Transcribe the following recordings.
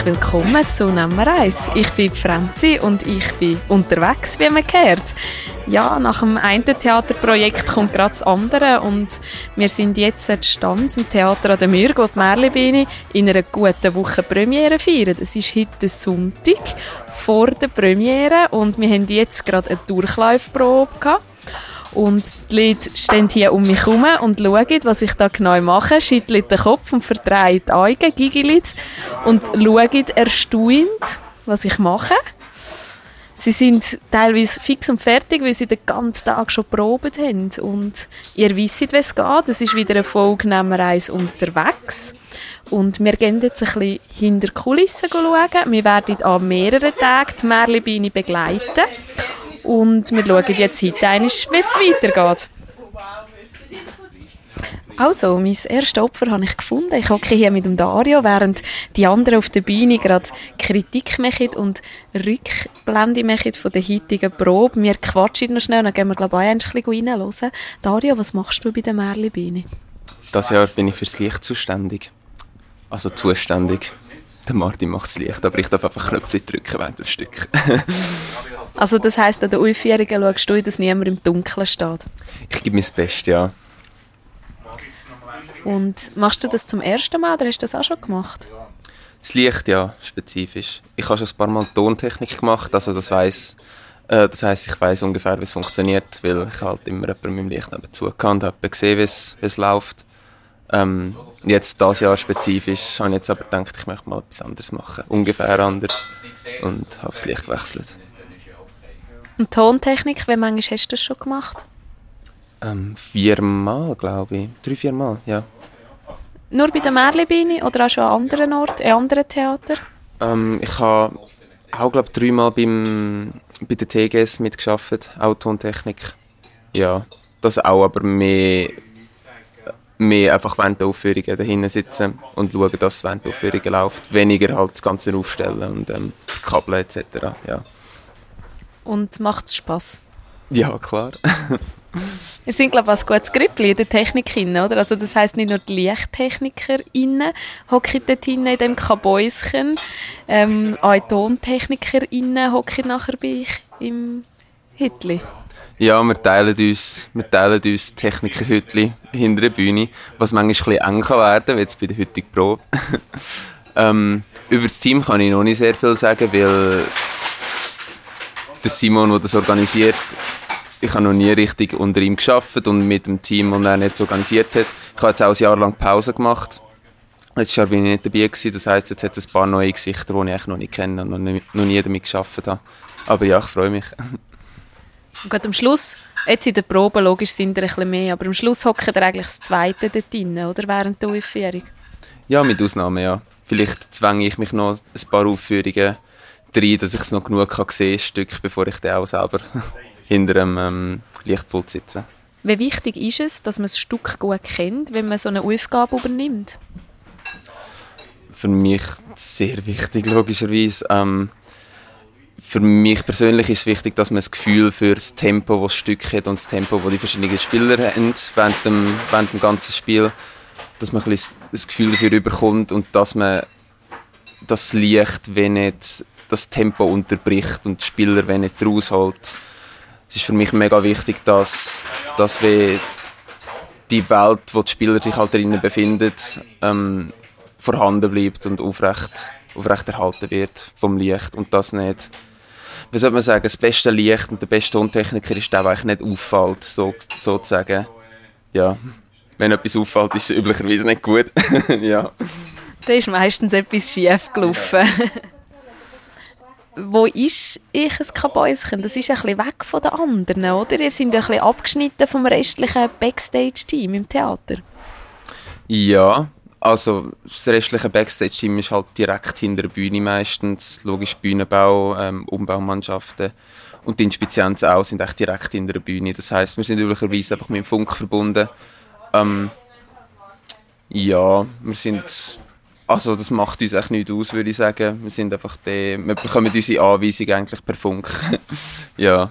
herzlich willkommen zu Nummer 1. Ich bin Franzi und ich bin unterwegs, wie man hört. Ja, nach dem einen Theaterprojekt kommt gerade das andere und wir sind jetzt an Stanz im Theater an der Mürg, wo die Merlibini in einer guten Woche Premiere feiern. Es ist heute Sonntag vor der Premiere und wir haben jetzt gerade eine Durchlaufprobe gehabt. Und die Leute stehen hier um mich herum und schauen, was ich da genau mache, schütteln den Kopf und verdrehen die Augen, giggeln und schauen erstaunt, was ich mache. Sie sind teilweise fix und fertig, weil sie den ganzen Tag schon probiert haben. Und ihr wisst, wie es geht. Es ist wieder eine Folge Nummer 1 unterwegs. Und wir gehen jetzt ein bisschen hinter die Kulissen schauen. Wir werden an mehreren Tagen die Merlebeine begleiten. Und wir schauen jetzt heute einmal, wie es weitergeht. Also, mein erstes Opfer habe ich gefunden. Ich hocke hier mit dem Dario, während die anderen auf der Bühne gerade Kritik machen und Rückblende machen von der heutigen Probe. Wir quatschen noch schnell dann gehen wir, glaube ich, ein bisschen reinhören. Dario, was machst du bei der Merli-Bühne? Das Jahr bin ich fürs Licht zuständig. Also zuständig. Der Martin macht das Licht, aber ich darf einfach Knöpfe drücken während dem Stück. also das heisst, an den Aufführungen schaust du, dass niemand im Dunkeln steht? Ich gebe mein Bestes, ja. Und machst du das zum ersten Mal oder hast du das auch schon gemacht? Das Licht, ja, spezifisch. Ich habe schon ein paar Mal Tontechnik gemacht, also das heißt, äh, das heisst, ich weiß ungefähr, wie es funktioniert, weil ich halt immer jemanden mit meinem Licht nebenzu und habe gesehen, wie es, wie es läuft. Ähm, jetzt das Jahr spezifisch habe ich jetzt aber gedacht, ich möchte mal etwas anderes machen, ungefähr anders und habe das Licht gewechselt. Und Tontechnik, wie manchmal hast du das schon gemacht? Ähm, viermal, glaube ich. Drei, viermal, ja. Nur bei der Merlibini oder auch schon an anderen Orten, in anderen Theatern? Ähm, ich habe auch, glaube ich, dreimal beim, bei der TGS mitgearbeitet, auch Tontechnik. Ja, das auch, aber mehr, mehr einfach während der Aufführungen dahinten sitzen und schauen, dass es während der Aufführungen läuft. Weniger halt das Ganze aufstellen und ähm, Kabel etc. Ja. Und macht es Spass? Ja, klar. Wir sind, glaube ich, ein gutes Grüppli in der Technik oder? Also das heisst nicht nur die LichttechnikerInnen hocken dort in dem Kabäuschen, ähm, auch die TontechnikerInnen hocken nachher bei euch im Hütli. Ja, wir teilen uns, wir teilen uns Technikerhütli hinter der Bühne, was manchmal ein eng kann werden, jetzt bei der heutigen Probe. ähm, über das Team kann ich noch nicht sehr viel sagen, weil der Simon, der das organisiert, ich habe noch nie richtig unter ihm geschafft und mit dem Team, das er nicht organisiert hat. Ich habe jetzt auch ein Jahr lang Pause gemacht. Letztes Jahr bin ich nicht dabei gewesen, das heisst, jetzt hat es ein paar neue Gesichter, die ich eigentlich noch nicht kenne und noch nie, noch nie damit geschafft habe. Aber ja, ich freue mich. Und am Schluss, jetzt in der Probe, logisch sind er ein bisschen mehr, aber am Schluss hocken er eigentlich das Zweite dort drin, oder? Während der Aufführung? Ja, mit Ausnahme, ja. Vielleicht zwänge ich mich noch ein paar Aufführungen rein, dass ich es noch genug kann sehen Stück, bevor ich dann auch selber hinter einem ähm, Lichtpult sitzen. Wie wichtig ist es, dass man das Stück gut kennt, wenn man so eine Aufgabe übernimmt? Für mich sehr wichtig, logischerweise. Ähm, für mich persönlich ist es wichtig, dass man das Gefühl für das Tempo, das das Stück hat und das Tempo, das die verschiedenen Spieler haben während dem, während dem ganzen Spiel, dass man ein bisschen das Gefühl dafür bekommt und dass man das Licht, wenn nicht das Tempo unterbricht und die Spieler wenn nicht rausholt es ist für mich mega wichtig, dass, dass wir die Welt, wo die Spieler sich halt drinnen befinden, ähm, vorhanden bleibt und aufrecht, aufrecht erhalten wird vom Licht und das nicht wie soll man sagen, das beste Licht und der beste Tontechniker ist der, der eigentlich nicht auffällt, so, sozusagen. Ja, wenn etwas auffällt, ist es üblicherweise nicht gut. ja. Da ist meistens etwas schief gelaufen wo ist ich ein Kabäuschen? Das ist ein bisschen weg von den anderen, oder? Ihr seid ein bisschen abgeschnitten vom restlichen Backstage-Team im Theater. Ja, also das restliche Backstage-Team ist halt direkt hinter der Bühne meistens. Logisch Bühnenbau, ähm, Umbaumannschaften. Und die Inspizienzen auch sind echt direkt hinter der Bühne. Das heißt, wir sind üblicherweise einfach mit dem Funk verbunden. Ähm, ja, wir sind also das macht uns echt nichts aus, würde ich sagen. Wir sind einfach die, wir bekommen unsere Anweisung eigentlich per Funk. ja.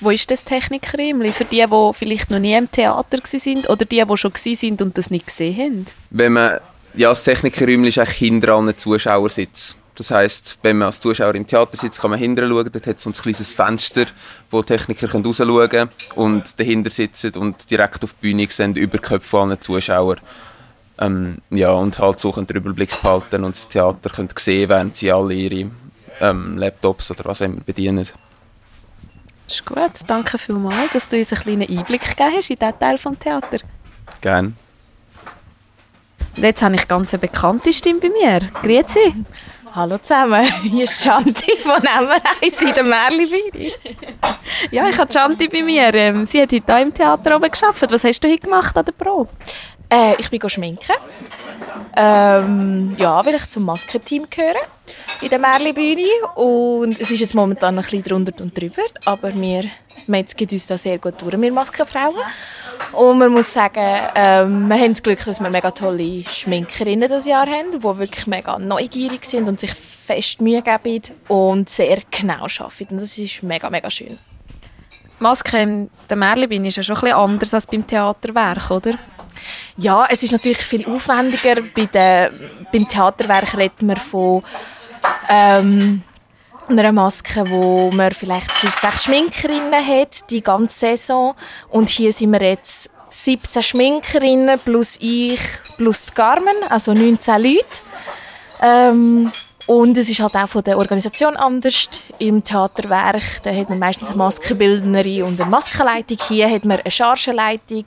Wo ist das Technikräumchen? Für die, die vielleicht noch nie im Theater sind oder die, die schon sind und das nicht gesehen haben? Wenn man ja, das Technikerräumchen ist eigentlich hinter einem Zuschauersitz. Das heisst, wenn man als Zuschauer im Theater sitzt, kann man hinterher schauen. Dort hat es so ein kleines Fenster, wo Techniker rausschauen können und dahinter sitzen und direkt auf die Bühne sehen, über die Köpfe aller Zuschauer. Ähm, ja, und halt so den Überblick behalten und das Theater können sehen, während sie alle ihre ähm, Laptops oder was immer bedienen. Das ist gut. Danke vielmals, dass du uns einen kleinen Einblick gegeben hast in diesen Teil des Theaters. Gerne. Und jetzt habe ich ganz eine bekannte Stimme bei mir. Grüezi. Hallo zusammen, hier ist Shanti von Emmereis in der Merli Ja, ich habe Shanti bei mir. Ähm, sie hat heute hier im Theater oben gearbeitet. Was hast du heute gemacht an der Probe? Äh, ich bin schminken. Ähm, ja, weil ich zum Maskenteam gehöre in der Merli-Bühne. Und es ist jetzt momentan ein bisschen drunter und drüber, aber wir metzgen uns da sehr gut durch, wir Maskenfrauen. Und man muss sagen, ähm, wir haben das Glück, dass wir mega tolle Schminkerinnen das Jahr haben, die wirklich mega neugierig sind und sich fest Mühe geben und sehr genau arbeiten. Und das ist mega, mega schön. Maske in der Merli-Bühne ist ja schon ein bisschen anders als beim Theaterwerk, oder? Ja, es ist natürlich viel aufwendiger. Bei der, beim Theaterwerk redet man von ähm, einer Maske, wo man vielleicht fünf, sechs Schminkerinnen hat, die ganze Saison. Und hier sind wir jetzt 17 Schminkerinnen plus ich, plus die Carmen, also 19 Leute. Ähm, und es ist halt auch von der Organisation anders. Im Theaterwerk da hat man meistens eine Maskenbildnerin und eine Maskenleitung. Hier hat man eine Chargenleitung,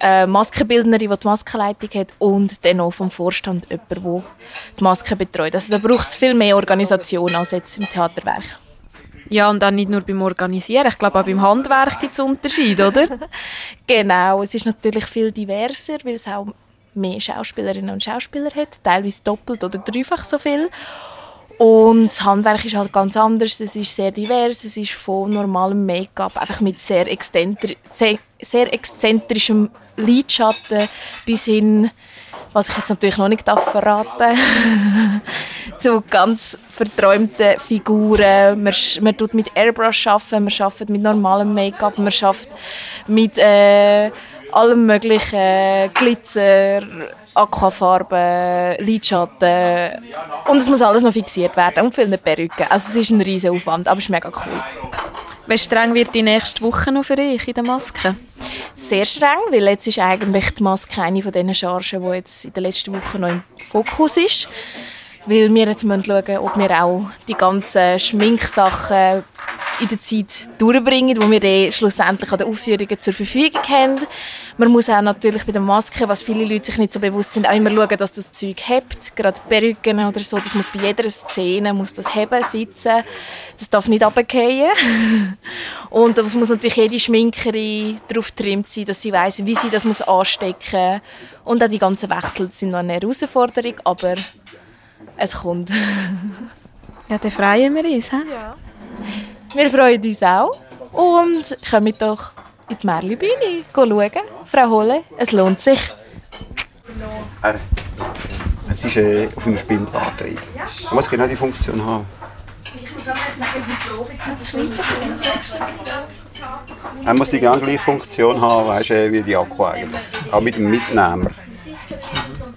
eine Maskenbildnerin, die die Maskenleitung hat und dann auch vom Vorstand jemand, der die Masken betreut. Also da braucht es viel mehr Organisation als jetzt im Theaterwerk. Ja, und dann nicht nur beim Organisieren, ich glaube auch beim Handwerk gibt es Unterschiede, oder? genau, es ist natürlich viel diverser, weil es auch mehr Schauspielerinnen und Schauspieler hat, teilweise doppelt oder dreifach so viel. Und das Handwerk ist halt ganz anders, es ist sehr divers, es ist von normalem Make-up, einfach mit sehr, sehr, sehr exzentrischem Lidschatten bis hin, was ich jetzt natürlich noch nicht darf verraten zu ganz verträumten Figuren. Man, man tut mit Airbrush arbeiten, man arbeitet mit normalem Make-up, man arbeitet mit äh, allem möglichen Glitzer, Aquafarben, Lidschatten und es muss alles noch fixiert werden und viele Perücken. Also es ist ein riesiger Aufwand, aber es ist mega cool. Wie streng wird die nächste Woche noch für dich in der Maske? Sehr streng, weil jetzt ist eigentlich die Maske eine von diesen Chargen, die jetzt in der letzten Woche noch im Fokus ist weil wir jetzt schauen müssen, ob wir auch die ganzen Schminksachen in der Zeit durchbringen, wo wir dann schlussendlich an den Aufführungen zur Verfügung haben. Man muss auch natürlich bei den Masken, was viele Leute sich nicht so bewusst sind, auch immer schauen, dass das Zeug hebt. Gerade Perücken oder so, das muss bei jeder Szene muss das heben, sitzen. Das darf nicht runterfallen. Und es muss natürlich jede Schminkerin darauf getrimmt sein, dass sie weiß, wie sie das muss anstecken muss. Und auch die ganzen Wechsel sind noch eine Herausforderung, aber es kommt. ja, dann freuen wir uns. He? Ja. Wir freuen uns auch und kommen doch in die Merli-Bühne schauen. Frau Holle, es lohnt sich. Es ist äh, auf einem Spindelantrieb. Man muss genau die Funktion haben. Er muss die gleiche Funktion haben, weißt, wie die Akku eigentlich. Auch mit dem Mitnehmer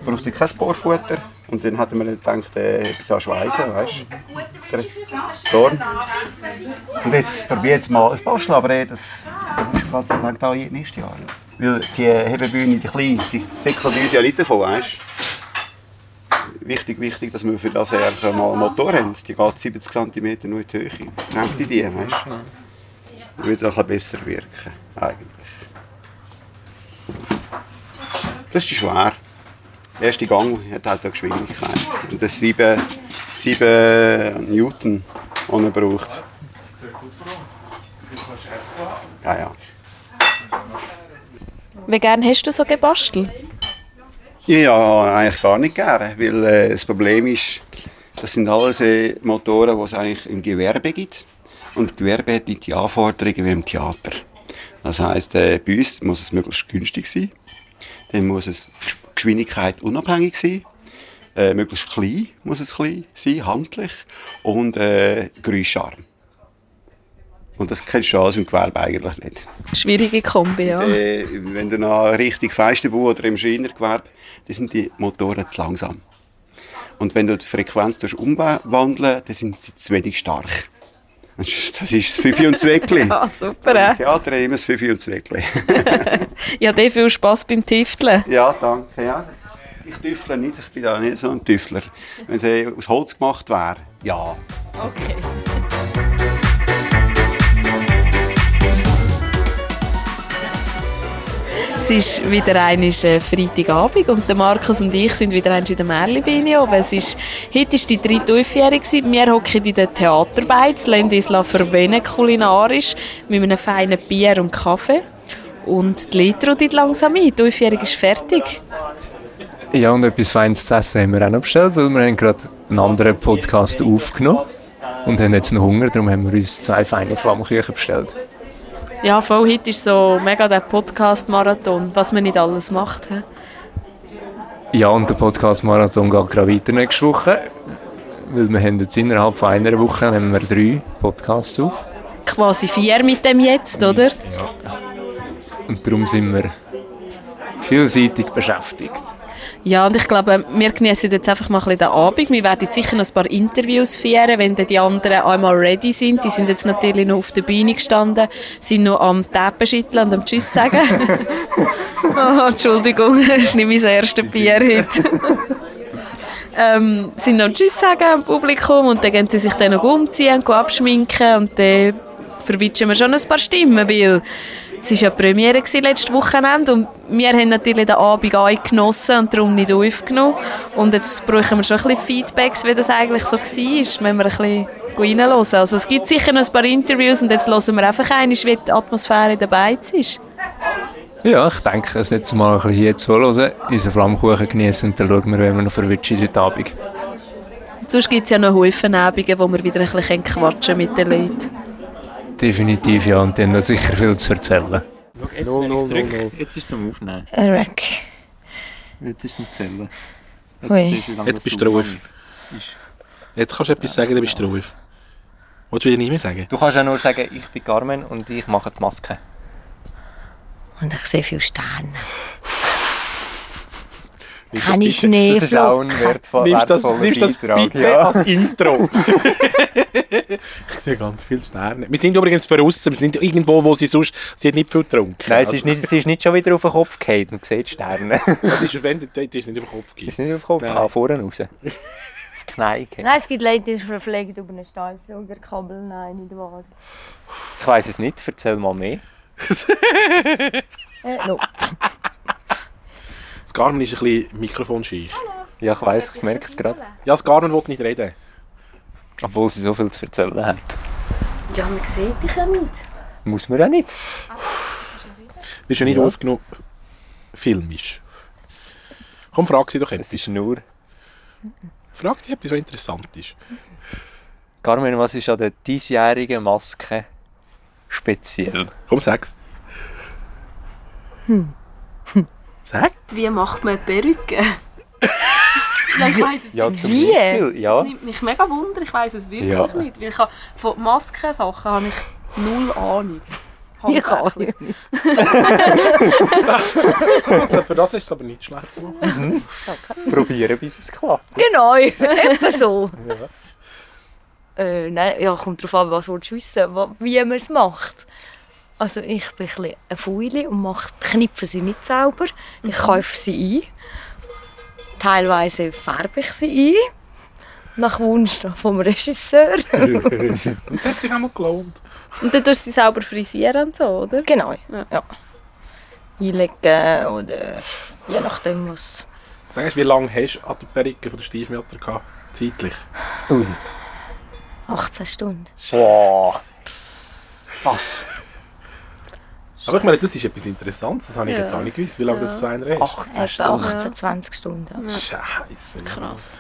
brauchst du kein Bohrfutter. Und dann hat man gedacht, äh, etwas an Schweißen, weißt du? Dorn. Und jetzt probiere jetzt mal ein Basteln, aber äh, das, ist da nächstes Jahr. Weil die Hebebühne, die kleine, die säckelt uns ja nicht davon, weißt? Wichtig, wichtig, dass wir für das mal einen Motor haben. Die geht 70 cm nur in die Höhe. Nehmt die die, weißt du? Würde auch besser wirken, eigentlich. Das ist schwer. Der erste Gang hat halt eine Geschwindigkeit. Und das 7, 7 Newton, die er braucht. Ja, ja. Wie gerne hast du so gebastelt? Ja, eigentlich gar nicht gerne, weil äh, das Problem ist, das sind alles äh, Motoren, die es eigentlich im Gewerbe gibt. Und das Gewerbe hat nicht die Anforderungen wie im Theater. Das heisst, äh, bei uns muss es möglichst günstig sein. Dann muss es Geschwindigkeit unabhängig sein. Äh, möglichst klein muss es klein sein, handlich. Und äh, geräuscharm. Und das kennst du alles im Gewerbe eigentlich nicht. Schwierige Kombi, ja. Äh, wenn du noch richtig Feistenbau oder im Schreinergewerbe, dann sind die Motoren zu langsam. Und wenn du die Frequenz umwandeln dann sind sie zu wenig stark. Das ist das Fifi und Zweckli. Ja, super. Äh? Ja, drehen wir das Fifi und Zweckli. ja, dir viel Spass beim Tüfteln. Ja, danke. Ja. Ich tüftle nicht, ich bin da nicht so ein Tüftler. Wenn sie aus Holz gemacht wäre, ja. Okay. Es ist wieder einmal äh, Freitagabend und der Markus und ich sind wieder einmal in der Merlibiene oben. Es ist, heute war die dritte Aufjährung. Wir hocken in der Theaterbeiz, lassen uns verwöhnen kulinarisch mit einem feinen Bier und Kaffee. Und die Litro tut langsam ein. Die Aufjährung ist fertig. Ja, und etwas Feines zu essen haben wir auch noch bestellt, weil wir haben gerade einen anderen Podcast aufgenommen und haben jetzt noch Hunger, darum haben wir uns zwei feine Flammküchen bestellt. Ja, voll heute ist so mega der Podcast-Marathon, was man nicht alles macht. He? Ja, und der Podcast-Marathon geht gerade weiter nächste Woche, weil wir haben jetzt innerhalb von einer Woche nehmen wir drei Podcasts auf. Quasi vier mit dem jetzt, oder? Ja. Und darum sind wir vielseitig beschäftigt. Ja, und ich glaube, wir genießen jetzt einfach mal ein bisschen den Abend. Wir werden sicher noch ein paar Interviews führen, wenn dann die anderen einmal ready sind. Die sind jetzt natürlich noch auf der Bühne gestanden, sind noch am Teppen schütteln und am Tschüss sagen. oh, Entschuldigung, das ist nicht mein erstes Bier heute. ähm, sind noch Tschüss sagen am Publikum und dann gehen sie sich dann noch umziehen und abschminken und dann verwitschen wir schon ein paar Stimmen, weil es war ja die Premiere letztes Wochenende und wir haben natürlich den Abend genossen und darum nicht aufgenommen. Und jetzt brauchen wir schon ein bisschen Feedbacks, wie das eigentlich so war. Müssen wir ein bisschen reinhören. Also es gibt sicher noch ein paar Interviews und jetzt hören wir einfach ein, wie die Atmosphäre dabei ist. Ja, ich denke, es jetzt mal ein bisschen hier zuhören, unseren Flammkuchen genießen und dann schauen wir, wie wir noch verwitschen heute Abend. Sonst gibt es ja noch Häufen Abende, wo wir wieder ein bisschen quatschen mit den Leuten definitiv ja. Und die haben sicher viel zu erzählen. Jetzt, no, no, no, no. jetzt ist es zum Aufnehmen. Ein Rack. Jetzt ist es zum Zählen. Jetzt, siehst, jetzt bist du drauf. Jetzt kannst du etwas sagen, dann bist du drauf. Wolltest du wieder nicht mehr sagen? Du kannst ja nur sagen, ich bin Carmen und ich mache die Maske. Und ich sehe viele Sterne. Kann ich Schnee Das ist auch ein wertvoll, nimmst das, nimmst das bitte ja. als Intro. ich sehe ganz viele Sterne. Wir sind übrigens verrissen. Wir sind irgendwo, wo sie sonst... Sie hat nicht viel getrunken. Nein, sie ist nicht, sie ist nicht schon wieder auf den Kopf gefallen und sieht Sterne. Das ist, wenn, die ist nicht auf den Kopf gefallen. Ist nicht auf den Kopf, ah, vorne raus. auf die Knie Nein, es gibt Leute, die verpflegt über einen Stahlsaugerkabel. Nein, nicht wahr. Ich weiss es nicht. Erzähl mal mehr. äh, no. Das Garmin ist ein bisschen mikrofonscheich. Ja, ich weiss, ich merke es gerade. Ja, das Garmin will nicht reden. Obwohl sie so viel zu erzählen hat. Ja, man sieht dich ja nicht. Muss man ja nicht. Bist du nicht ja. aufgenommen filmisch? Komm, frag sie doch etwas. Es ist nur... Frag sie etwas, was interessant ist. Carmen, was ist an der diesjährigen Maske speziell? Komm, sag's. Hm. Sag. Wie macht man Perücke? ja, ich weiss es ja, nicht. Wie? Ja. Das nimmt mich mega wunder, ich weiss es wirklich ja. nicht. Weil ich habe, von Maskensachen habe ich null Ahnung. Ich auch nicht. Für das ist es aber nicht schlecht Mhm. Probieren, bis es klappt. Genau, etwa so. Ja. Äh, nein, ja, kommt darauf an, was du wissen wie man es macht. Also ich bin ein bisschen eine Fäule und mache, knipfe sie nicht selber. Ich mhm. kaufe sie ein. Teilweise färbe ich sie ein. Nach Wunsch vom Regisseur. und das hat sich auch mal gelohnt. Und dann tust du sie selber frisieren und so, oder? Genau, ja. ja. Einlegen oder je nachdem was. Sag wie lange hast du an der Perücke von der Stiefmutter gehabt? Zeitlich? Ui. 18 Stunden. Boah. Was? Aber ich meine, das ist etwas Interessantes, das habe ich ja. jetzt auch nicht gewusst, wie lange ja. das so einer ist. 18 Stunden. 18, 20 Stunden. Ja. Scheiße. Krass.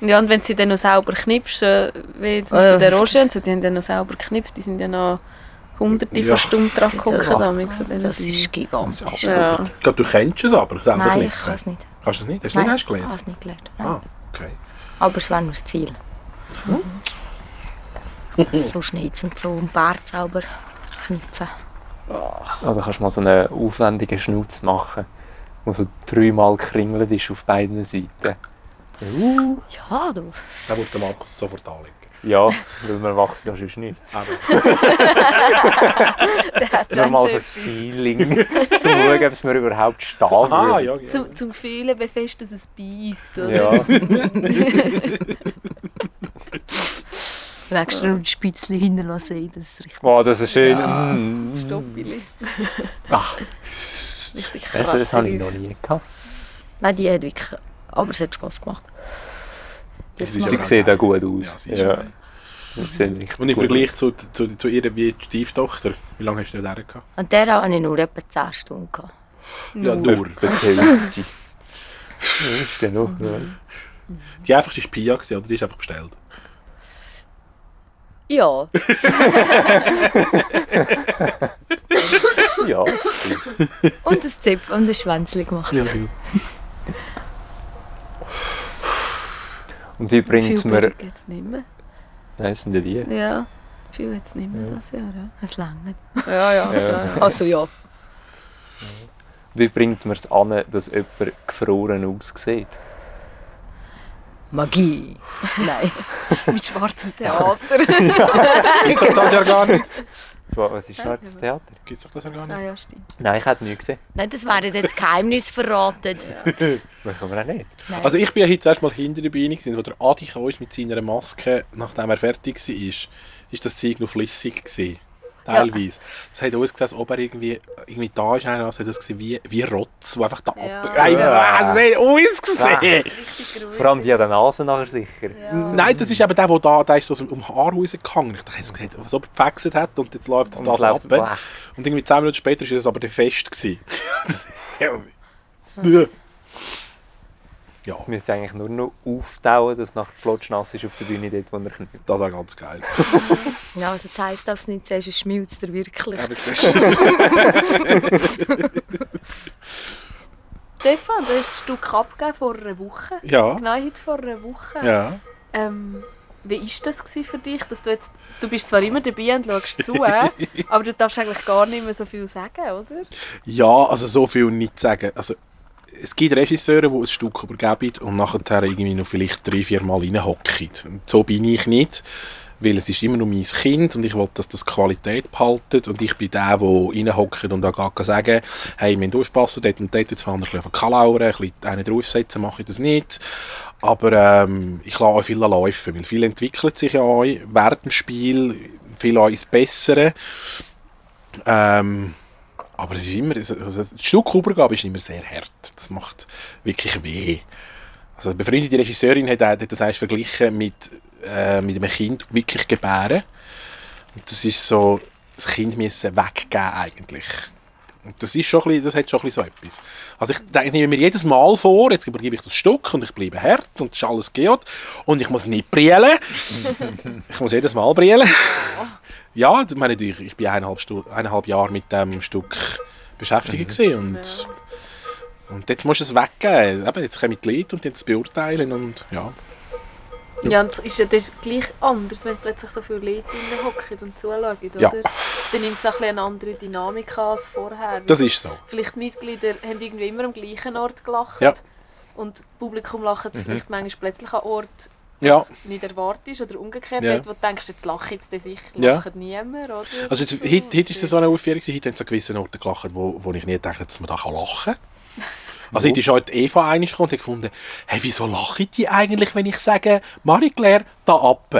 Ja, und wenn sie dann noch selber knipst, wie zum Beispiel der Roger, die haben dann noch selber geknipst, die sind ja noch hunderte ja. von Stunden dran geguckt. Das ist gigantisch. Ja. Ja. Du kennst es aber selber Nein, nicht? ich kann es nicht. Kannst du es nicht? Hast du es nicht gelernt? ich habe es nicht gelernt. Ah, okay. Aber es wäre noch das Ziel. Mhm. so schneiden und so und Bart sauber knüpfen. Oder kannst du mal so einen aufwendigen Schnauz machen, der so dreimal kringelt ist auf beiden Seiten. Uh. Ja, du. Da würde der Markus sofort anlegen. Ja, weil wir wachsen ja sonst nicht. Der hat Nur mal für. Feeling, zum schauen, ob es mir überhaupt stehen Ah, ja, ja. Zum, zum Fühlen, wie fest dass es beißt. Oder? Ja. Du noch ein Spitzchen hinterlassen, das ist richtig. Wow, das ist schön. Mm. Stoppili. Ach, Richtig das, das habe ich noch nie gehabt. Nein, die hat wirklich... Aber es hat Spass gemacht. Ist Sie ja- sieht auch gut Ja, aus. Ja, richtig Und im Vergleich zu, zu, zu ihr wie die Stieftochter, wie lange hast du da gehabt? An der hatte ich nur etwa 10 Stunden. Gehabt. Ja, nur. Die. Ja, ist dann noch. Ja. Die einfachste war Pia, oder? Die ist einfach bestellt. Ja, ja. und ein Zip und ein Schwänzchen gemacht. Ja, Und wie bringt Viel man. Bildung jetzt nicht mehr. Nein, das sind ja die. Ja, viel jetzt nicht mehr das Jahr. Es lange. Ja, ja. ja. Ja. Also ja. Wie bringt man es an, dass jemand gefroren aussieht? Magie. Nein. Mit schwarzem Theater. Gibt es doch das ja gar nicht. Was ist schwarzes Theater? Gibt es doch das ja gar ah nicht. ja, stimmt. Nein, ich hätte nie gesehen. Nein, das wäre jetzt Geheimnis verraten. Machen wir auch nicht. Nein. Also ich bin ja heute zuerst mal hinter der Bühne, gewesen, wo der Adi kam mit seiner Maske, nachdem er fertig war, ist, ist das Zeug noch flüssig gewesen. Teilweise. Das hat ausgesehen, als ob er irgendwie, irgendwie da ist, einer, das hat ausgesehen wie, wie Rotz, der einfach da Ja. ab... Ey, was hat ausgesehen? Richtig gruselig. Vor allem die an der Nase nachher sicher. Nein, das ist eben der, der da, der ist so um Haar rausgehangen. Ich dachte, was ob er gefexet hat und jetzt läuft das, Und das läuft ab. Und irgendwie 10 Minuten später war es aber dann fest. Gewesen. ja. ja, Es müsste eigentlich nur noch auftauen, dass nachher flotschnass ist auf der Bühne dort, wo er knüpft. das war ganz geil. Ja, also das heisst, dass du nicht sagst, es schmilzt dir wirklich. Du, Stefan, du hast ein Stück abgegeben vor einer Woche. ja, Genau heute vor einer Woche. ja. Ähm, wie war das für dich? Dass du, jetzt, du bist zwar immer dabei und schaust zu, aber du darfst eigentlich gar nicht mehr so viel sagen, oder? Ja, also so viel nicht sagen. Also, es gibt Regisseure, die ein Stück übergeben und nachher irgendwie noch vielleicht drei, vier Mal reinhocken. So bin ich nicht, weil es ist immer noch mein Kind und ich will, dass das Qualität behaltet und ich bin der, der reinhockt und da gar sagen, hey, wir müssen aufpassen, dort und dort, jetzt fahren wir ein bisschen Kalauren, ein bisschen einen draufsetzen, mache ich das nicht. Aber ähm, ich lasse auch viel laufen, weil viel entwickelt sich ja auch während dem Spiel, viel auch ins Bessere. Ähm, aber es ist immer, also das Stück Übergabe ist immer sehr hart. Das macht wirklich weh. Also eine befreundete Regisseurin hat, hat das einst verglichen mit, äh, mit einem Kind wirklich gebären. Und das ist so, das Kind müssen weggeben eigentlich. Das, ist schon ein bisschen, das hat schon ein bisschen so etwas. Also ich denke, nehme mir jedes Mal vor, jetzt übergebe ich das Stück und ich bleibe hart und es ist alles gut und ich muss nicht brillen. ich muss jedes Mal brillen. ja, ich meine, ich, ich bin eineinhalb, Stu eineinhalb Jahre mit dem Stück beschäftigt gewesen und, und jetzt musst du es weggeben. Eben, jetzt kommen die Leute und die beurteilen und ja. Ja, und es ist ja das gleich anders, wenn plötzlich so viele Leute hocken und zuschauen, oder? Ja. Dann nimmt es auch ein eine andere Dynamik an als vorher. Das ist so. Vielleicht die Mitglieder haben irgendwie immer am gleichen Ort gelacht Ja. und das Publikum lacht vielleicht manchmal plötzlich an Ort, Ja. was nicht erwartet ist oder umgekehrt, Ja. dort, wo du denkst, jetzt lacht jetzt der sicher, Ja. lacht niemand, oder? Also jetzt, heute, heute ist es so eine Aufführung, heute haben sie an gewissen Orten gelacht, wo, wo ich nie dachte, dass man da lachen kann. Also heute ist heute Eva einig gekommen und hat gefunden, hey, wieso lache ich die eigentlich, wenn ich sage, Marie-Claire, da ab?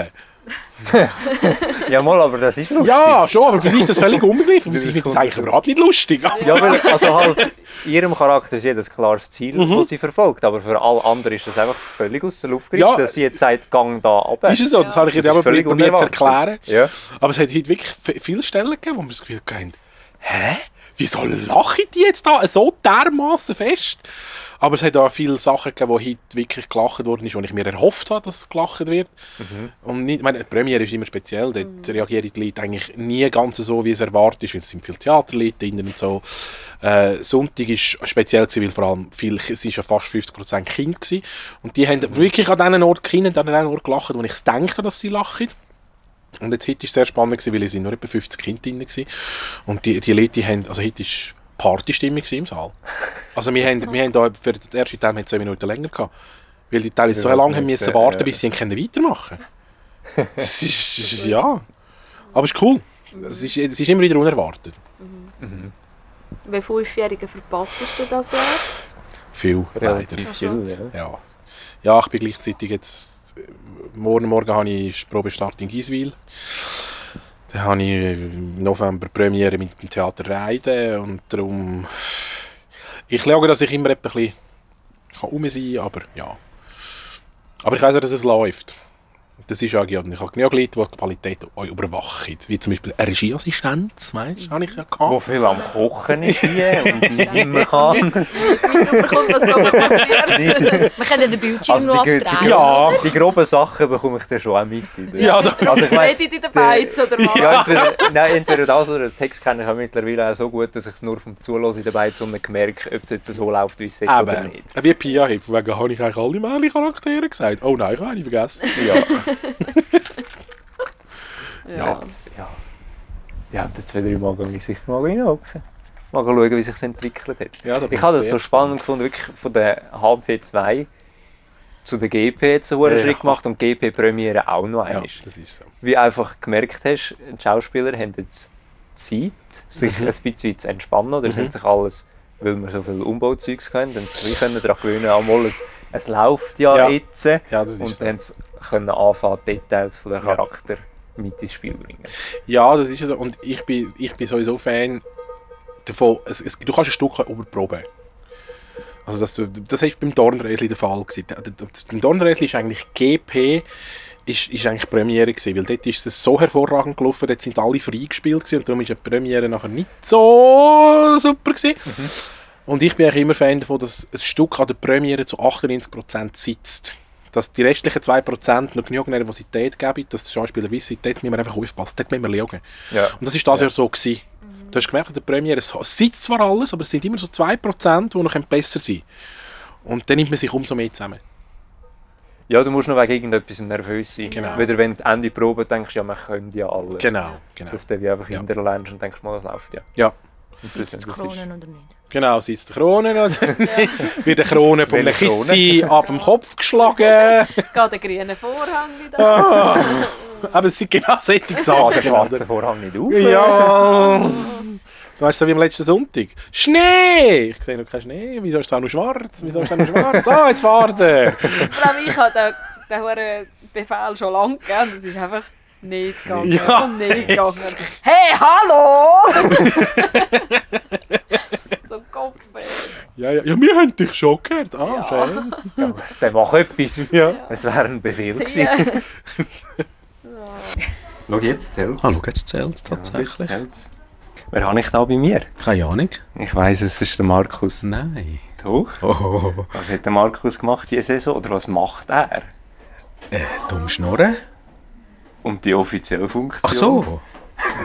Ja, mal, aber das ist lustig. Ja, schon, aber für mich ist das völlig unbegreiflich. Das Ich ist finde das eigentlich überhaupt nicht lustig. Ja, weil, also halt, in ihrem Charakter ist jedes klares Ziel, Mhm. das sie verfolgt. Aber für alle anderen ist das einfach völlig aus der Luft gegriffen, Ja. dass sie jetzt sagt, gang da runter. Ist es so? Das habe ich jetzt aber völlig probiert zu erklären. Ja. Aber es hat heute wirklich viele Stellen gegeben, wo man das Gefühl hatte, hä? Wieso lache ich die jetzt da so dermaßen fest? Aber es hat auch viele Sachen gegeben, wo heute wirklich gelacht worden ist, wo ich mir erhofft habe, dass gelacht wird. Und nicht, ich meine, die Premiere ist immer speziell, dort reagieren die Leute eigentlich nie ganz so, wie es erwartet ist, weil es sind viele Theaterleute drin und so. Äh, Sonntag ist speziell gewesen, weil vor allem viel, es ist ja fast 50% Kind gewesen. Und die haben wirklich an diesen Ort, Kinder an diesen Ort gelacht, wo ich es denke, dass sie lachen. Und jetzt heute war es sehr spannend, gewesen, weil es sind nur etwa 50 Kinder drin waren. Und die, die Leute haben, also heute war Partystimmung im Saal. Also wir haben, wir haben da für den ersten Teil haben 10 Minuten länger gehabt. Weil die teilweise so lange haben müssen, müssen warten, ja. bis sie können weitermachen können. Ist, ja. Aber es ist cool. Es ist, es ist immer wieder unerwartet. Wie Fünfjährige verpasst du das Jahr? Viel, leider. Relativ viel, ja. Ja. ja, ich bin gleichzeitig jetzt... Morgen Morgen habe ich Probestart in Giswil. Dann habe ich im November Premiere mit dem Theater Reiden und darum... Ich schaue, dass ich immer ein bisschen rum sein kann, aber ja. Aber ich weiss ja, dass es läuft. Das ist ja, ich habe genug Leute, die die Qualität auch überwachen. Wie zum Beispiel eine Regieassistenz, weißt du, habe ich ja Wo gehabt. viel am Kochen ist hier und nicht immer kann. Nicht mitbekommen, was da passiert. Wir können den Bildschirm Also noch die, die. Ja. die groben Sachen bekomme ich dann schon auch mit. Oder? Ja, das- also ich meine, Redet in der Beiz oder was? ja, entweder, nein, entweder das oder den Text kenne ich auch mittlerweile auch so gut, dass ich es nur vom Zuhören dabei zu gemerkt ob es jetzt so läuft, wie es sollte oder Aber, nicht. wie Pia wegen habe ich eigentlich alle männlichen Charaktere gesagt. Oh nein, ich habe eine vergessen. Ja. Ja. Ja, das, ja. ja, in zwei, drei Mal gehe ich sicher mal reinhocken. Mal schauen, wie sich entwickelt hat. Ja, Ich habe das so spannend gefunden, wirklich von der HP2 zu der GP jetzt so einen Ja. Schritt gemacht und GP Premiere auch noch Ja, einmal. das ist so. Wie einfach gemerkt hast, die Schauspieler haben jetzt Zeit, sich Mhm. ein bisschen zu entspannen oder es Mhm. hat sich alles, weil wir so viel Umbauzeugs haben, dann sich daran gewöhnen, einmal es, es läuft ja, Ja. jetzt Ja, das ist und so. dann können anfangen, Details von der Ja. Charakter mit ins Spiel bringen. Ja, das ist ja so. Und ich bin, ich bin sowieso Fan davon, es, es, du kannst ein Stück überproben. Also das, das war beim Dornreisli der Fall. Gewesen. Beim Dornreisli ist eigentlich GP ist, ist eigentlich Premiere gewesen, weil dort ist es so hervorragend gelaufen, dort sind alle freigespielt gewesen und darum ist die Premiere nachher nicht so super gewesen. Und ich bin eigentlich immer Fan davon, dass ein Stück an der Premiere zu 98% sitzt. Dass die restlichen 2% noch genug Nervosität geben, dass die Schauspieler wissen, dort müssen wir einfach aufpassen, dort müssen wir schauen. Ja. Und das ist das Jahr so gewesen. Du hast gemerkt, an der Premiere, es es sitzt zwar alles, aber es sind immer so 2%, die noch besser sein können. Und dann nimmt man sich umso mehr zusammen. Ja, du musst noch wegen irgendetwas nervös sein. Genau. Wieder wenn du Ende Probe denkst, ja, man könnte ja alles. Genau, genau. Dass du wie einfach Ja. hinterlernst und denkst, mal, das läuft ja. Ja. Und das, Sitzt das ist, Kronen oder nicht? Genau, sitzt die Krone oder wird die Krone von einem? Kissi ab dem Kopf geschlagen. Geht der grüne Vorhang wieder? Ah. Aber es sind genau solche ah, Sachen. der schwarze Vorhang nicht auf. Ja. Du weißt so wie am letzten Sonntag. Schnee! Ich sehe noch keinen Schnee. Wieso ist es auch noch schwarz? Wieso ist es auch noch schwarz? Ah, jetzt fahrt er. Vor allem ich habe den, den hohen Befehl schon lange gegeben. Das ist einfach nicht gegangen. Ja. Und nicht gegangen. Hey, hallo! so Kopf. Ja, ja, ja, wir haben dich schon gehört. Ah, Ja. schön. Ja, dann mach etwas. Ja. Es wäre ein Befehl gewesen. Schau, jetzt zählt Ah, schau, jetzt zählt es Ja, jetzt tatsächlich. Wer habe ich da bei mir? Keine Ahnung. Ich weiss, es ist der Markus. Nein. Doch. Oh, Was hat der Markus gemacht diese Saison? Oder was macht er? äh, dumm Schnorren? Und die offizielle Funktion? Ach so.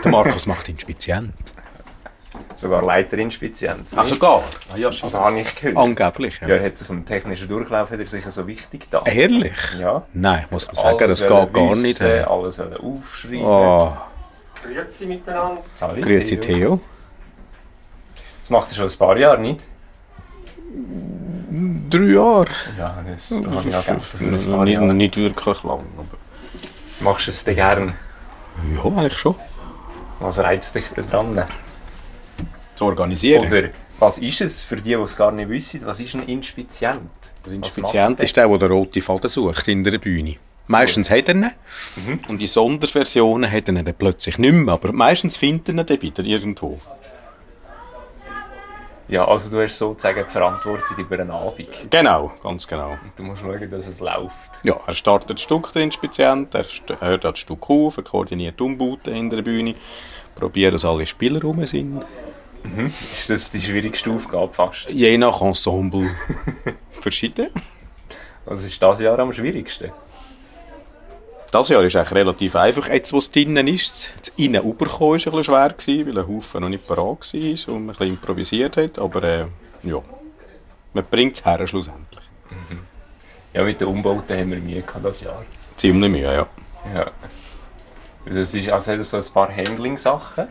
Der Markus macht Inspizient. Sogar Leiterinspizienz. Ach sogar? Ah, ja, Also habe ich gehört. Angeblich, Ja, ja. er hat sich im technischen Durchlauf hat er sicher so wichtig da. Ehrlich? Ja. Nein, muss man sagen, Alles das geht gar wissen, nicht. äh. Alles aufschreiben. Oh, Grüezi miteinander. Salut, grüezi Theo. Das macht er schon ein paar Jahre, nicht? Drei Jahre. Ja, das, Das habe ich ist auch gedacht, nicht, nicht wirklich lang. Aber Machst du es denn gern? ja, eigentlich schon. Was reizt dich daran? Zu organisieren. Oder was ist es, für die, die es gar nicht wissen, was ist ein Inspizient? Der Inspizient ist der, der den roten Faden sucht in der Bühne. Meistens hat er ihn. Und in Sonderversionen hat er ihn dann plötzlich nicht mehr. Aber meistens findet er ihn dann wieder irgendwo. Ja, also du hast sozusagen die Verantwortung über einen Abend. Genau, ganz genau. Und du musst schauen, dass es läuft. Ja, er startet das Stück, der Inspizient, er hört das Stück auf, er koordiniert die Umbauten in der Bühne, probiert, dass alle Spieler rum sind. Ist das die schwierigste Aufgabe fast? Je nach Ensemble verschieden. Was ist das Jahr am schwierigsten? Das Jahr ist eigentlich relativ einfach. Jetzt, wo es drinnen ist, das Innen rüberkommen ist ein bisschen schwer gewesen, weil ein Haufen noch nicht parat war und man ein bisschen improvisiert hat. Aber äh, ja, man bringt es her schlussendlich. Ja, mit den Umbauten haben wir Mühe gehabt das Jahr. Ziemlich Mühe, ja. Ja. Das ist, also hat so ein paar Handling-Sachen.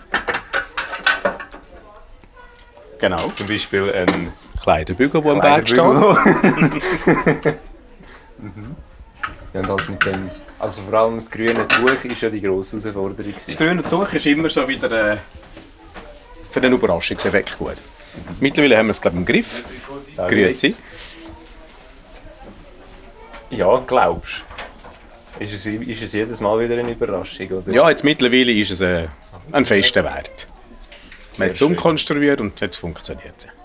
Genau. Zum Beispiel ein Kleiderbügel, der am Berg steht. Mhm. Und halt mit dem, also vor allem das grüne Tuch ist ja die grosse Herausforderung. Das grüne Tuch ist immer so wieder äh, für den Überraschungseffekt gut. Mittlerweile haben wir es, glaube ich, im Griff. Grüezi. Ja, glaubst du? Ist es, ist es jedes Mal wieder eine Überraschung? Oder? Ja, jetzt mittlerweile ist es äh, ein fester Wert. Man hat es umkonstruiert und jetzt funktioniert es.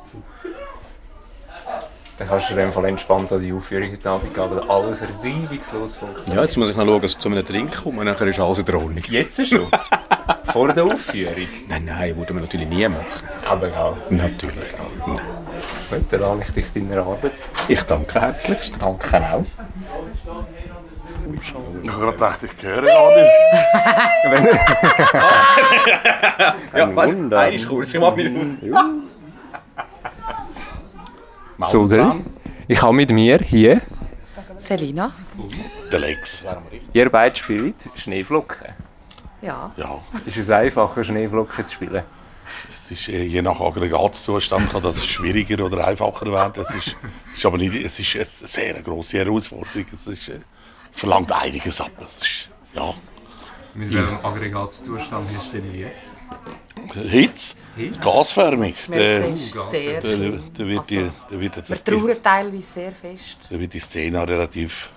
Dann kannst du in dem Fall entspannt an die Aufführung heute Abend gehen, weil alles reibungslos funktioniert. Ja, jetzt muss ich noch schauen, dass ich zu einem Trink komme und dann ist alles in der Ordnung. Jetzt schon? Vor der Aufführung? Nein, nein, würde man natürlich nie machen. Aber ja. Natürlich. Nein. Gut, dann lade ich dich deiner Arbeit. Ich danke herzlichst. Danke auch. Ich habe gedacht, ich höre gar nicht. ja, warte, eine ist kurz, ich mach wieder. So, dann. Ich habe mit mir hier. Selina. Der Lex. Ihr beide spielt Schneeflocken. Ja. Ja, Ist es einfacher, Schneeflocken zu spielen? es ist äh, je nach Aggregatzustand kann das schwieriger oder einfacher werden. Es ist, es ist aber nicht, es ist eine sehr grosse Herausforderung. Es, ist, äh, es verlangt einiges ab. Es ist, ja. Mit welchem Aggregatzustand hast du denn hier? Hitze, Hitze? gasförmig. Man Der, sehr der, schön. der wird die, der wird Man das, trauert teilweise sehr fest. da wird die Szene auch relativ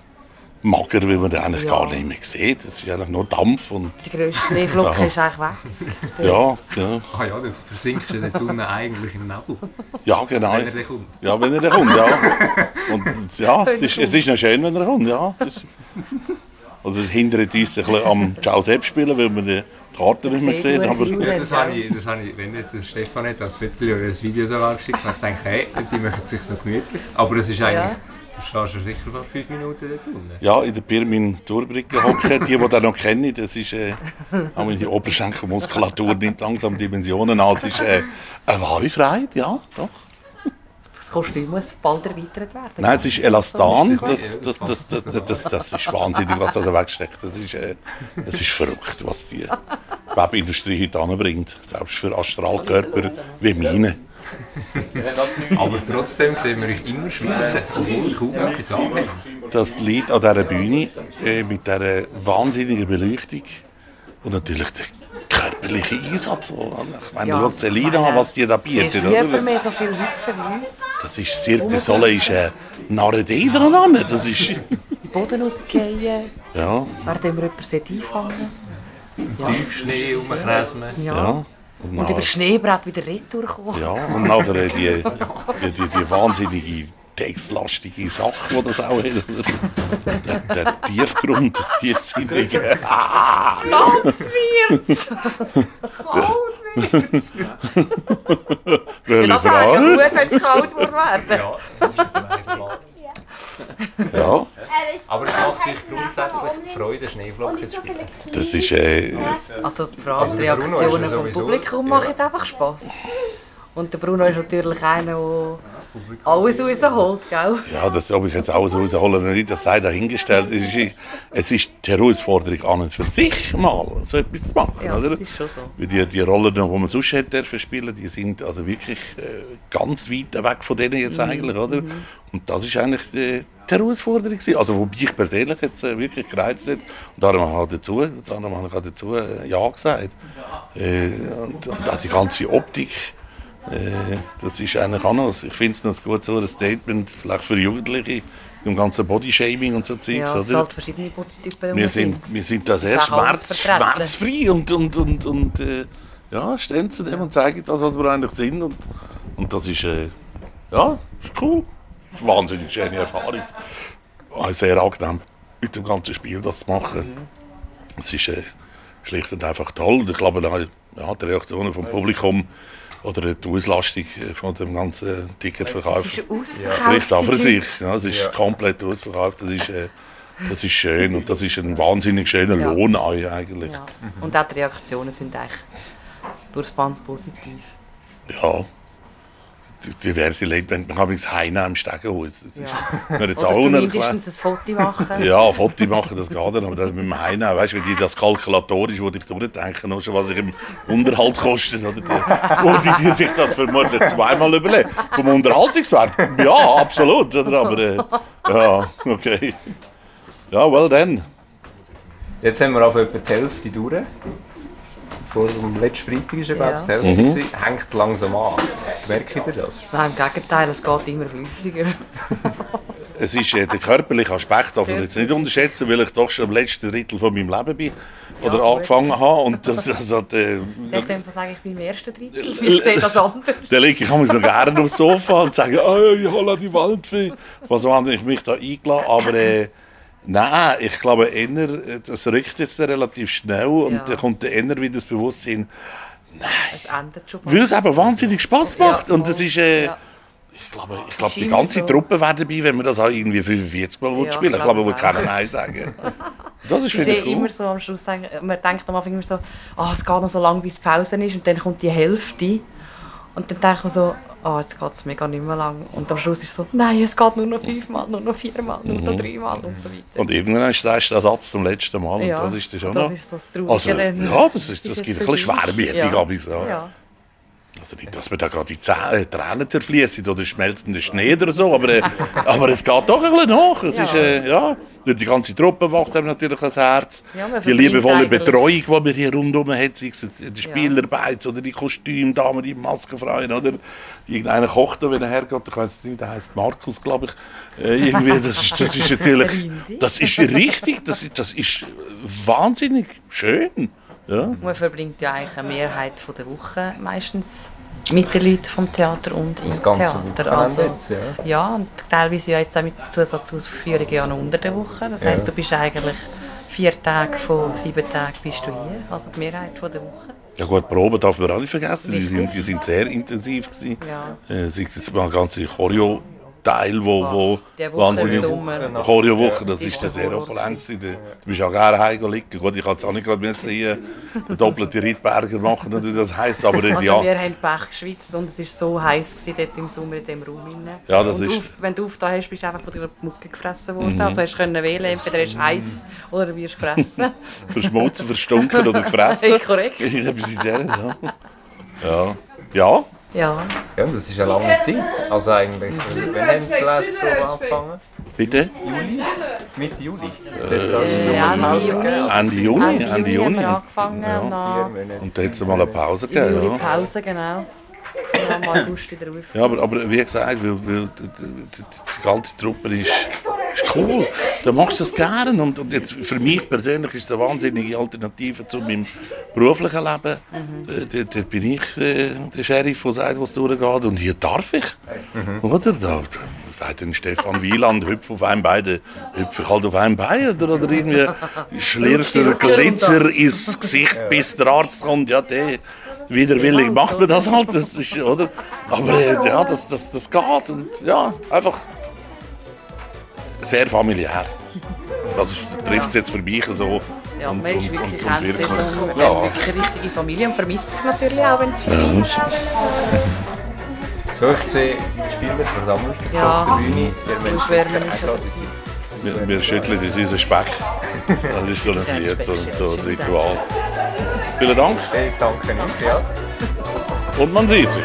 mager, weil man den eigentlich Ja. gar nicht mehr sieht. Es ist eigentlich nur Dampf und Die grösste Schneeflocke Ja. ist eigentlich weg. ja, ja, Ah ja, du versinkst ja dort unten eigentlich im Nebel. ja, genau. Wenn er dann kommt. Ja, wenn er dann kommt, ja. Und ja, es ist, es ist noch schön, wenn er kommt, ja. Das ist, also es hindert uns ein bisschen am Ciao selbst spielen, weil man die Karten nicht mehr sieht. Aber Ja, das habe ich, das habe ich, wenn nicht der Stefan hat das Viertel oder das Video sogar geschickt, und ich denke, hey, die machen es sich noch gemütlich. Aber es ist eigentlich, Ja. du stehst ja sicher fast fünf Minuten dort unten. ja, in der Birmin Turbrücke hocken, die, die das noch kennen, das ist, äh, meine Oberschenkelmuskulatur nimmt langsam Dimensionen an. Es ist äh, eine wahre Freude, ja, doch. Das Kostüm muss bald erweitert werden. Nein, es ist Elastan, das, das, das, das, das, das, das ist wahnsinnig, was da wegsteckt. Das ist, äh, das ist verrückt, was die Webindustrie heute anbringt. Selbst für Astralkörper wie meine. Aber trotzdem sehen wir euch immer schwitzen, obwohl ihr kaum etwas anhabt. Das liegt an dieser Bühne äh, mit dieser wahnsinnigen Beleuchtung und natürlich der körperliche Einsatz. Wo, ich meine, Ja, schau Selina an, was die da bietet. Lieber Oder? mehr so viele Hüpfen wie uns? Das ist Cirque du Soleil, ist äh, Narrede dran. Das ist, Den Boden rausgehen, ja, während wir jemanden sieht einfangen. Ja. Tiefschnee rumkräsmen. Ja. ja. Und Und, über Schneebrett wieder retour kommen. ja, und nachher äh, die, die, die, die wahnsinnige textlastige Sache, die das auch hat. Oder? Der, der Tiefgrund, das Tiefsinnige. Nass wird's! Kalt wird's! Welche Das wäre ja gut, wenn es kalt wird werden. Ja, das ist klar. Ja, Aber es macht euch grundsätzlich Freude, Schneeflocken zu spielen. das ist. Äh, Also die Also der Bruno ist ja Reaktionen vom Publikum ja. machen einfach Spass. Und der Bruno ist natürlich einer, der alles rausholt, gell? Ja, das habe ich jetzt auch so rausholen. Nicht, das sei dahingestellt. Es ist, es ist die Herausforderung an und für sich mal so etwas zu machen. Ja, oder? das ist schon so. Weil die, die Rollen, die man sonst hätte spielen, die sind also wirklich äh, ganz weit weg von denen jetzt Mhm. eigentlich. Oder? Und das ist eigentlich die, die Herausforderung. gewesen. Also, wo mich persönlich jetzt äh, wirklich gereizt hat. Und darum habe ich dazu, darum habe ich dazu äh, Ja gesagt. Äh, und, und auch die ganze Optik. Äh, das ist eigentlich noch, ich finde es noch ein gutes so ein Statement, vielleicht für Jugendliche, im ganzen Bodyshaming und so Zeugs, Ja, es oder? halt verschiedene Bodytypen Wir sind, wir sind da sehr schmerz, schmerzfrei und, und, und, und äh, ja, stehen zu dem und zeigen das, was wir eigentlich sind. Und, und das ist, äh, ja, ist cool. Das ist eine wahnsinnig schöne Erfahrung. Auch sehr angenehm, mit dem ganzen Spiel das zu machen. Es ist äh, schlicht und einfach toll. Ich glaube, ja, die Reaktionen vom Publikum oder die Auslastung äh, von dem ganzen Ticketverkauf Es ist spricht auch für sich. Ja, es ist Ja. komplett ausverkauft. Das ist, äh, das ist schön und das ist ein wahnsinnig schöner Ja. Lohn eigentlich. Ja. Und auch die Reaktionen sind eigentlich durchs Band positiv. Ja. Diverse Leute, wenn man übrigens heimnehmen im Stegenhaus. Das ist mir jetzt Oder auch zumindest unerklärt. ein Foto machen. Ja, Foto machen, das geht dann, aber das mit dem Heimnehmen, weißt du, wie die das kalkulatorisch, wo ich durchdenken, noch schon, was ich im Unterhalt kostet, oder die, wo die, die sich das vermutlich zweimal überlegen. Vom Unterhaltungswert, ja, absolut, oder, aber, äh, ja, okay. Ja, well then. Jetzt haben wir auf etwa die Hälfte durch. Vor dem letzten Freitag war ja, glaube ich, die Hälfte. Mhm. Hängt es langsam an. Merkt ihr das? Nein, im Gegenteil, es geht immer flüssiger. Es ist äh, der körperliche Aspekt, darf man jetzt nicht unterschätzen, weil ich doch schon im letzten Drittel von meinem Leben bin oder gut. angefangen habe. Und das, das hat, äh, Ich sagen, ich bin im ersten Drittel. Ich sehe das anders. Dann liege ich manchmal noch gerne aufs Sofa und sage, oh, ich hole die Waldfee. Was habe ich mich da eingeladen? Aber äh, nein, ich glaube eher, das rückt jetzt relativ schnell und Ja. dann kommt dann eher wieder das Bewusstsein, Es ändert schon. weil es eben wahnsinnig Spaß macht. Ja, und das ist, äh, Ja. ich glaube, ich glaube die ganze so. Truppe wäre dabei, wenn wir das auch irgendwie 45 Mal Ja, spielen. Ich glaube wir es keiner. Nein sagen. Das ist Es ist finde eh ich cool. immer so, am Schluss man denkt am Anfang immer so, ah, es geht noch so lange, bis Pause ist und dann kommt die Hälfte und dann denkt man so, ah, jetzt geht es mega nicht mehr lang und am Schluss ist es so, nein, es geht nur noch fünfmal, nur noch viermal, nur noch Mhm. dreimal und so weiter. Und irgendwann ist das der Satz zum letzten Mal. Ja, Und das ist das schon das noch. ist so das Traurige also, ja, das, ist, Ist das jetzt gibt ein bisschen. Schwermütig. Ja. aber so. Ja. Also nicht, dass mir da gerade die Zähne, Tränen zerfließen oder schmelzender Schnee oder so, aber, äh, aber es geht doch ein bisschen nach. Es Ja. ist, äh, ja, die ganze Truppe wächst einem natürlich ans Herz. Ja, die liebevolle Betreuung, die man hier rundherum hat, sei es die Spielarbeit oder die Kostümdamen, die Maskenfreien oder irgendeiner kocht da, wenn er hergeht, ich weiß nicht, der heißt Markus, glaube ich. Äh, irgendwie, das ist, das ist natürlich, das ist richtig, das ist, das ist wahnsinnig schön. Ja. Man verbringt ja eigentlich eine Mehrheit von der Woche meistens mit den Leuten vom Theater und im Das Theater. Also, jetzt, ja. ja, und teilweise ja jetzt auch mit Zusatzausführungen ja noch unter der Woche. Das Ja. heisst, du bist eigentlich vier Tage von sieben Tagen bist du hier, also die Mehrheit von der Woche. Ja gut, die Proben darf man auch nicht vergessen, die sind, die sind sehr intensiv gewesen. Ja. Äh, sei es jetzt mal ganze Choreo-Teil, wo, wo Die Woche wahnsinnig... im Sommer. Choreo-Woche, das ist der opulent gewesen. Du bist auch gerne heim liegen. Gut, ich kann jetzt auch nicht gerade müssen hier den doppelten Rittberger machen, wie das heisst, aber Also ja... wir haben Pech geschwitzt und es war so heiß gewesen dort im Sommer in diesem Raum. Rein. Ja, das und ist- Auf, wenn du aufgetan hast, bist du einfach von der Mucke gefressen worden. Mhm. Also hast du können wählen, entweder ist heiß oder du wirst gefressen. Verschmutzt, verstunken oder gefressen. Korrekt. In der, ja. Ja. Ja. Ja. Ja, das ist eine lange Zeit. Also eigentlich, wann haben die Leseprobe angefangen? Bitte? Juli? Mitte Juli? Äh, Sommerpause Ende Juni. Ende Juni, Ende Juni. haben wir angefangen Ja. und da hat es mal eine Pause Juli gegeben. Ja. Pause, genau. Und dann mal August wieder auf. Ja, aber, aber wie gesagt, weil, weil die, die, die, ganze Truppe ist, ist cool. Du machst das gerne. Und, und jetzt für mich persönlich ist es eine wahnsinnige Alternative zu meinem beruflichen Leben. Äh, Dort, dort bin ich äh, der Sheriff, der sagt, was durchgeht. Und hier darf ich. Oder? Da sagt dann Stefan Wieland, hüpf auf einem Bein, dann hüpf ich halt auf einem Bein. Oder, oder irgendwie schlirrt der Glitzer ins Gesicht, bis der Arzt kommt. Ja, der widerwillig macht man das halt. Das ist, oder? Aber äh, ja, das, das, das geht. Und ja, einfach sehr familiär. Das trifft es jetzt für mich so. Ja, und, man ist und- wirklich und- und Endsaison, man hat Ja. wirklich eine richtige Familie und vermisst sich natürlich auch, wenn es vorbei ist. So, ich sehe die Spieler versammelt Ja. auf der Bühne. Der Das Mensch wäre ist nämlich auch Wir, wir schütteln uns unseren Speck. Das ist so ein Lied, so, so ein Ritual. Vielen Dank Hey, danke nicht, ja. und man sieht sich.